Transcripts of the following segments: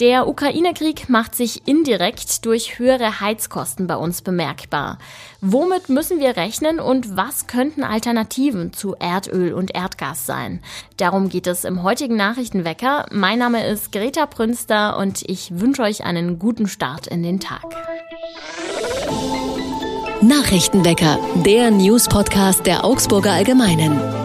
Der Ukraine-Krieg macht sich indirekt durch höhere Heizkosten bei uns bemerkbar. Womit müssen wir rechnen und was könnten Alternativen zu Erdöl und Erdgas sein? Darum geht es im heutigen Nachrichtenwecker. Mein Name ist Greta Prünster und ich wünsche euch einen guten Start in den Tag. Nachrichtenwecker, der News-Podcast der Augsburger Allgemeinen.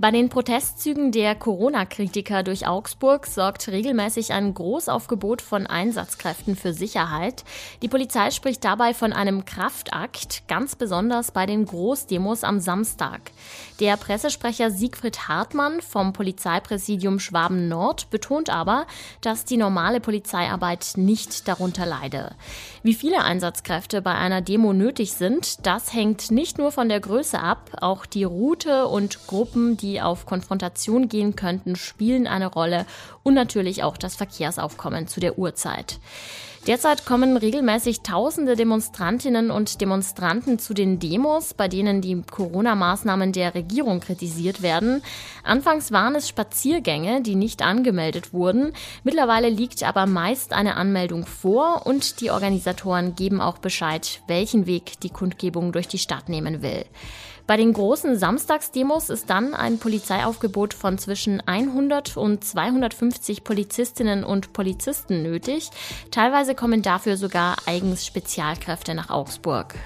Bei den Protestzügen der Corona-Kritiker durch Augsburg sorgt regelmäßig ein Großaufgebot von Einsatzkräften für Sicherheit. Die Polizei spricht dabei von einem Kraftakt, ganz besonders bei den Großdemos am Samstag. Der Pressesprecher Siegfried Hartmann vom Polizeipräsidium Schwaben Nord betont aber, dass die normale Polizeiarbeit nicht darunter leide. Wie viele Einsatzkräfte bei einer Demo nötig sind, das hängt nicht nur von der Größe ab, auch die Route und Gruppen, die die auf Konfrontation gehen könnten, spielen eine Rolle und natürlich auch das Verkehrsaufkommen zu der Uhrzeit. Derzeit kommen regelmäßig tausende Demonstrantinnen und Demonstranten zu den Demos, bei denen die Corona-Maßnahmen der Regierung kritisiert werden. Anfangs waren es Spaziergänge, die nicht angemeldet wurden. Mittlerweile liegt aber meist eine Anmeldung vor und die Organisatoren geben auch Bescheid, welchen Weg die Kundgebung durch die Stadt nehmen will. Bei den großen Samstagsdemos ist dann ein Polizeiaufgebot von zwischen 100 und 250 Polizistinnen und Polizisten nötig. Teilweise kommen dafür sogar eigens Spezialkräfte nach Augsburg.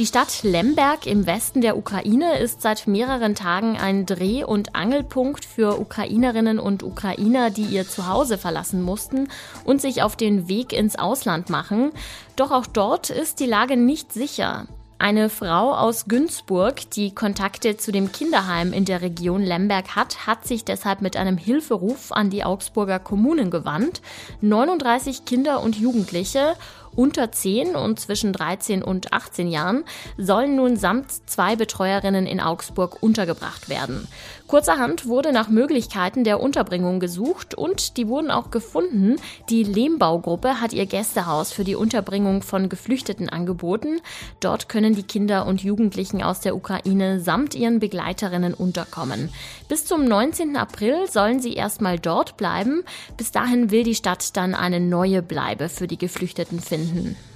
Die Stadt Lemberg im Westen der Ukraine ist seit mehreren Tagen ein Dreh- und Angelpunkt für Ukrainerinnen und Ukrainer, die ihr Zuhause verlassen mussten und sich auf den Weg ins Ausland machen. Doch auch dort ist die Lage nicht sicher. Eine Frau aus Günzburg, die Kontakte zu dem Kinderheim in der Region Lemberg hat, hat sich deshalb mit einem Hilferuf an die Augsburger Kommunen gewandt. 39 Kinder und Jugendliche unter 10 und zwischen 13 und 18 Jahren sollen nun samt zwei Betreuerinnen in Augsburg untergebracht werden. Kurzerhand wurde nach Möglichkeiten der Unterbringung gesucht und die wurden auch gefunden. Die Lehmbaugruppe hat ihr Gästehaus für die Unterbringung von Geflüchteten angeboten. Dort können die Kinder und Jugendlichen aus der Ukraine samt ihren Begleiterinnen unterkommen. Bis zum 19. April sollen sie erstmal dort bleiben. Bis dahin will die Stadt dann eine neue Bleibe für die Geflüchteten finden. Hmm.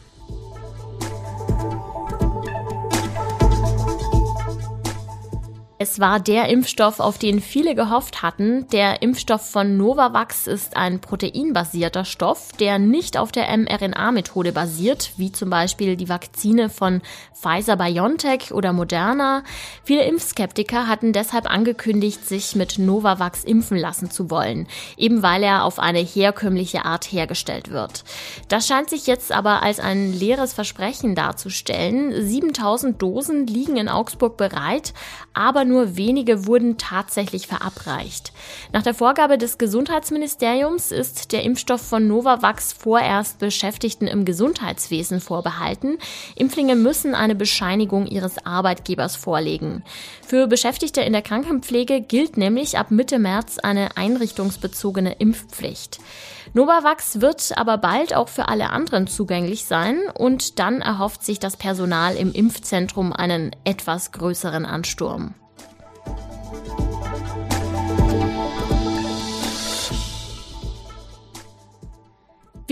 Es war der Impfstoff, auf den viele gehofft hatten. Der Impfstoff von Novavax ist ein proteinbasierter Stoff, der nicht auf der mRNA-Methode basiert, wie zum Beispiel die Vakzine von Pfizer BioNTech oder Moderna. Viele Impfskeptiker hatten deshalb angekündigt, sich mit Novavax impfen lassen zu wollen, eben weil er auf eine herkömmliche Art hergestellt wird. Das scheint sich jetzt aber als ein leeres Versprechen darzustellen. 7000 Dosen liegen in Augsburg bereit, aber nur wenige wurden tatsächlich verabreicht. Nach der Vorgabe des Gesundheitsministeriums ist der Impfstoff von Novavax vorerst Beschäftigten im Gesundheitswesen vorbehalten. Impflinge müssen eine Bescheinigung ihres Arbeitgebers vorlegen. Für Beschäftigte in der Krankenpflege gilt nämlich ab Mitte März eine einrichtungsbezogene Impfpflicht. Novavax wird aber bald auch für alle anderen zugänglich sein und dann erhofft sich das Personal im Impfzentrum einen etwas größeren Ansturm.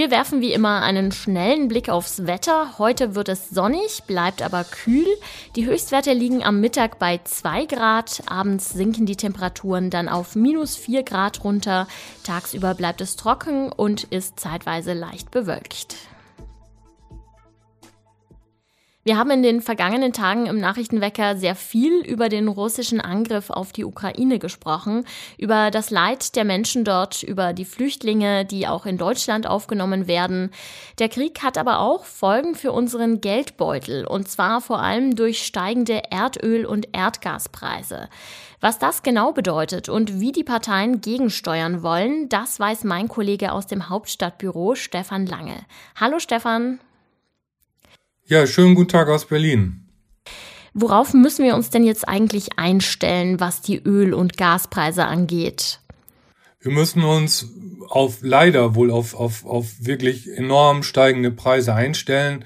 Wir werfen wie immer einen schnellen Blick aufs Wetter. Heute wird es sonnig, bleibt aber kühl. Die Höchstwerte liegen am Mittag bei 2 Grad. Abends sinken die Temperaturen dann auf minus 4 Grad runter. Tagsüber bleibt es trocken und ist zeitweise leicht bewölkt. Wir haben in den vergangenen Tagen im Nachrichtenwecker sehr viel über den russischen Angriff auf die Ukraine gesprochen, über das Leid der Menschen dort, über die Flüchtlinge, die auch in Deutschland aufgenommen werden. Der Krieg hat aber auch Folgen für unseren Geldbeutel, und zwar vor allem durch steigende Erdöl- und Erdgaspreise. Was das genau bedeutet und wie die Parteien gegensteuern wollen, das weiß mein Kollege aus dem Hauptstadtbüro Stefan Lange. Hallo Stefan. Ja, schönen guten Tag aus Berlin. Worauf müssen wir uns denn jetzt eigentlich einstellen, was die Öl- und Gaspreise angeht? Wir müssen uns auf leider wohl auf, auf, auf wirklich enorm steigende Preise einstellen.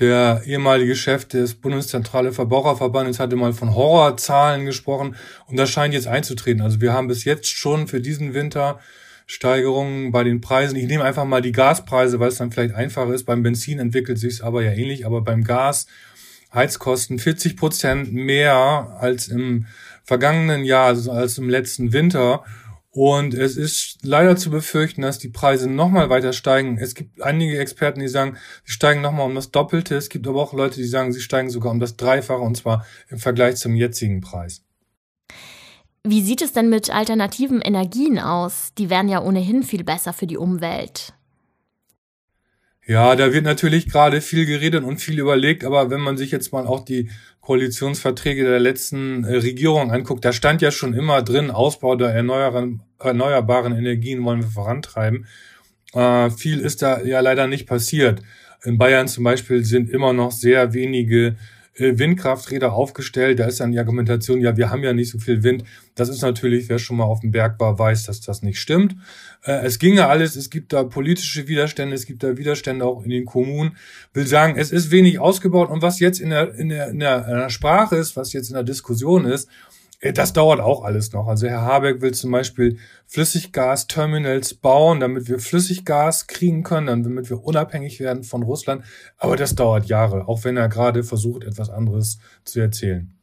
Der ehemalige Chef des Bundeszentrale Verbraucherverbandes hatte mal von Horrorzahlen gesprochen und das scheint jetzt einzutreten. Also wir haben bis jetzt schon für diesen Winter Steigerungen bei den Preisen. Ich nehme einfach mal die Gaspreise, weil es dann vielleicht einfacher ist. Beim Benzin entwickelt sich es aber ja ähnlich, aber beim Gas Heizkosten 40 Prozent mehr als im vergangenen Jahr, also als im letzten Winter. Und es ist leider zu befürchten, dass die Preise nochmal weiter steigen. Es gibt einige Experten, die sagen, sie steigen nochmal um das Doppelte. Es gibt aber auch Leute, die sagen, sie steigen sogar um das Dreifache und zwar im Vergleich zum jetzigen Preis. Wie sieht es denn mit alternativen Energien aus? Die wären ja ohnehin viel besser für die Umwelt. Ja, da wird natürlich gerade viel geredet und viel überlegt, aber wenn man sich jetzt mal auch die Koalitionsverträge der letzten äh, Regierung anguckt, da stand ja schon immer drin, Ausbau der erneuerbaren, Energien wollen wir vorantreiben. Äh, viel ist da ja leider nicht passiert. In Bayern zum Beispiel sind immer noch sehr wenige Windkrafträder aufgestellt. Da ist dann die Argumentation, ja, wir haben ja nicht so viel Wind. Das ist natürlich, wer schon mal auf dem Berg war, weiß, dass das nicht stimmt. Äh, es ginge alles, es gibt da politische Widerstände, es gibt da Widerstände auch in den Kommunen. Will sagen, es ist wenig ausgebaut und was jetzt in der, in der, in der, in der Sprache ist, was jetzt in der Diskussion ist, äh, das dauert auch alles noch. Also Herr Habeck will zum Beispiel Flüssiggasterminals bauen, damit wir Flüssiggas kriegen können, damit wir unabhängig werden von Russland. Aber das dauert Jahre, auch wenn er gerade versucht, etwas anderes zu erzählen.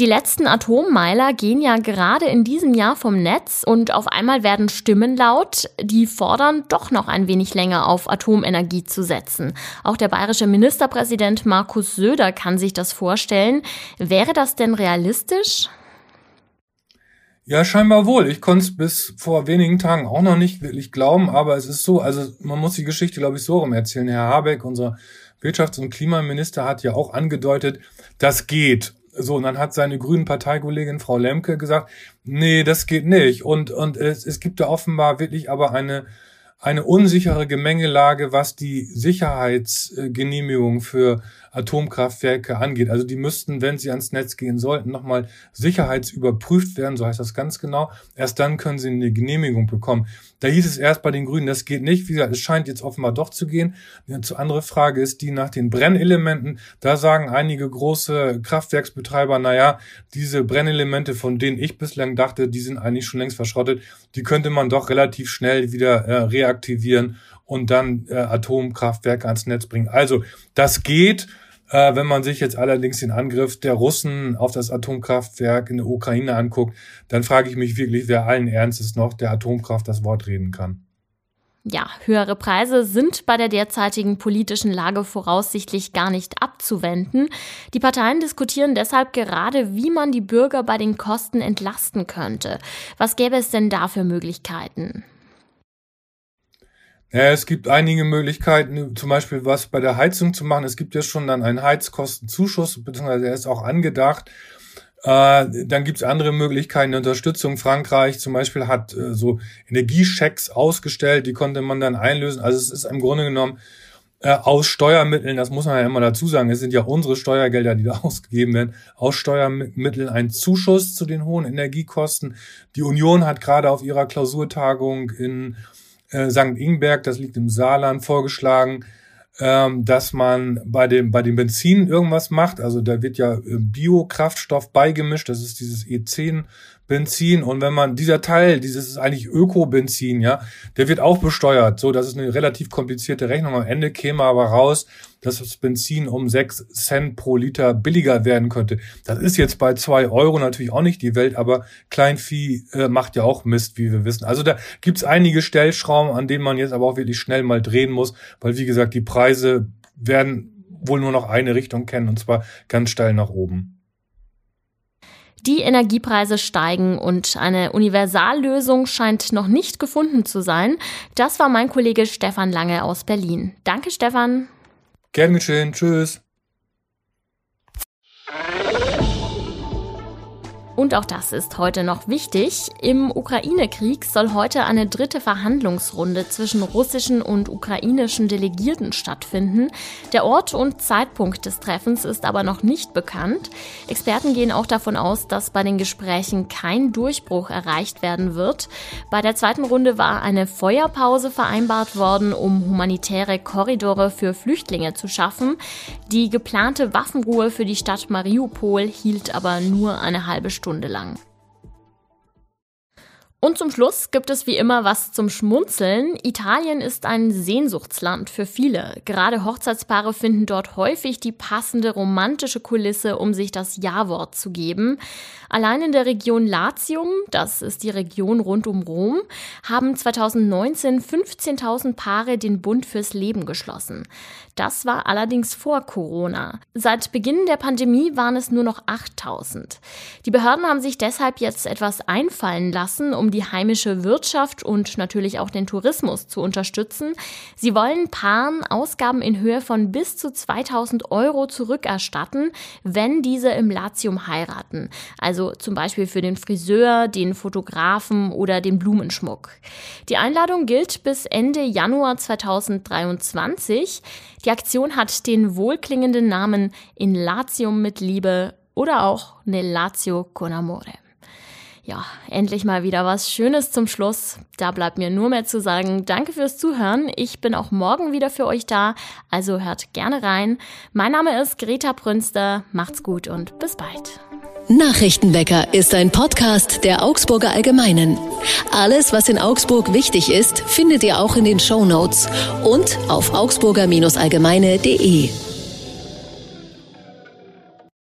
Die letzten Atommeiler gehen ja gerade in diesem Jahr vom Netz und auf einmal werden Stimmen laut, die fordern, doch noch ein wenig länger auf Atomenergie zu setzen. Auch der bayerische Ministerpräsident Markus Söder kann sich das vorstellen. Wäre das denn realistisch? Ja, scheinbar wohl. Ich konnte es bis vor wenigen Tagen auch noch nicht wirklich glauben, aber es ist so, also man muss die Geschichte, glaube ich, so rum erzählen. Herr Habeck, unser Wirtschafts- und Klimaminister, hat ja auch angedeutet, das geht. So, und dann hat seine grünen Parteikollegin Frau Lemke gesagt, nee, das geht nicht. Und, und es, es gibt da offenbar wirklich aber eine, eine unsichere Gemengelage, was die Sicherheitsgenehmigung für Atomkraftwerke angeht. Also die müssten, wenn sie ans Netz gehen sollten, nochmal sicherheitsüberprüft werden, so heißt das ganz genau. Erst dann können sie eine Genehmigung bekommen. Da hieß es erst bei den Grünen, das geht nicht. Wie gesagt, es scheint jetzt offenbar doch zu gehen. Eine andere Frage ist die nach den Brennelementen. Da sagen einige große Kraftwerksbetreiber, naja, diese Brennelemente, von denen ich bislang dachte, die sind eigentlich schon längst verschrottet, die könnte man doch relativ schnell wieder äh, reaktivieren und dann äh, Atomkraftwerke ans Netz bringen. Also das geht. Äh, wenn man sich jetzt allerdings den Angriff der Russen auf das Atomkraftwerk in der Ukraine anguckt, dann frage ich mich wirklich, wer allen Ernstes noch der Atomkraft das Wort reden kann. Ja, höhere Preise sind bei der derzeitigen politischen Lage voraussichtlich gar nicht abzuwenden. Die Parteien diskutieren deshalb gerade, wie man die Bürger bei den Kosten entlasten könnte. Was gäbe es denn da für Möglichkeiten? Ja, es gibt einige Möglichkeiten, zum Beispiel was bei der Heizung zu machen. Es gibt ja schon dann einen Heizkostenzuschuss, beziehungsweise er ist auch angedacht. Äh, dann gibt es andere Möglichkeiten Unterstützung. Frankreich zum Beispiel hat äh, so Energiechecks ausgestellt, die konnte man dann einlösen. Also es ist im Grunde genommen äh, aus Steuermitteln, das muss man ja immer dazu sagen, es sind ja unsere Steuergelder, die da ausgegeben werden, aus Steuermitteln ein Zuschuss zu den hohen Energiekosten. Die Union hat gerade auf ihrer Klausurtagung in äh, St. Ingberg, das liegt im Saarland, vorgeschlagen, ähm, dass man bei dem, bei dem Benzin irgendwas macht. Also da wird ja äh, Biokraftstoff beigemischt, das ist dieses E10 Benzin. Und wenn man dieser Teil, dieses ist eigentlich Öko-Benzin, ja, der wird auch besteuert. So, das ist eine relativ komplizierte Rechnung. Am Ende käme aber raus, dass das Benzin um sechs Cent pro Liter billiger werden könnte. Das ist jetzt bei zwei Euro natürlich auch nicht die Welt, aber Kleinvieh äh, macht ja auch Mist, wie wir wissen. Also da gibt's einige Stellschrauben, an denen man jetzt aber auch wirklich schnell mal drehen muss, weil wie gesagt, die Preise werden wohl nur noch eine Richtung kennen, und zwar ganz steil nach oben. Die Energiepreise steigen und eine Universallösung scheint noch nicht gefunden zu sein. Das war mein Kollege Stefan Lange aus Berlin. Danke, Stefan. Gern geschehen. Tschüss. Und auch das ist heute noch wichtig. Im Ukraine-Krieg soll heute eine dritte Verhandlungsrunde zwischen russischen und ukrainischen Delegierten stattfinden. Der Ort und Zeitpunkt des Treffens ist aber noch nicht bekannt. Experten gehen auch davon aus, dass bei den Gesprächen kein Durchbruch erreicht werden wird. Bei der zweiten Runde war eine Feuerpause vereinbart worden, um humanitäre Korridore für Flüchtlinge zu schaffen. Die geplante Waffenruhe für die Stadt Mariupol hielt aber nur eine halbe Stunde. Stunde lang. Und zum Schluss gibt es wie immer was zum Schmunzeln. Italien ist ein Sehnsuchtsland für viele. Gerade Hochzeitspaare finden dort häufig die passende romantische Kulisse, um sich das Ja-Wort zu geben. Allein in der Region Latium, das ist die Region rund um Rom, haben 2019 15.000 Paare den Bund fürs Leben geschlossen. Das war allerdings vor Corona. Seit Beginn der Pandemie waren es nur noch 8000. Die Behörden haben sich deshalb jetzt etwas einfallen lassen, um die heimische Wirtschaft und natürlich auch den Tourismus zu unterstützen. Sie wollen Paaren Ausgaben in Höhe von bis zu 2000 Euro zurückerstatten, wenn diese im Latium heiraten. Also zum Beispiel für den Friseur, den Fotografen oder den Blumenschmuck. Die Einladung gilt bis Ende Januar 2023. Die Aktion hat den wohlklingenden Namen In Latium mit Liebe oder auch Nel Lazio con Amore. Ja, endlich mal wieder was Schönes zum Schluss. Da bleibt mir nur mehr zu sagen, danke fürs Zuhören. Ich bin auch morgen wieder für euch da, also hört gerne rein. Mein Name ist Greta Brünster. Macht's gut und bis bald. Nachrichtenwecker ist ein Podcast der Augsburger Allgemeinen. Alles, was in Augsburg wichtig ist, findet ihr auch in den Show Notes und auf augsburger-allgemeine.de.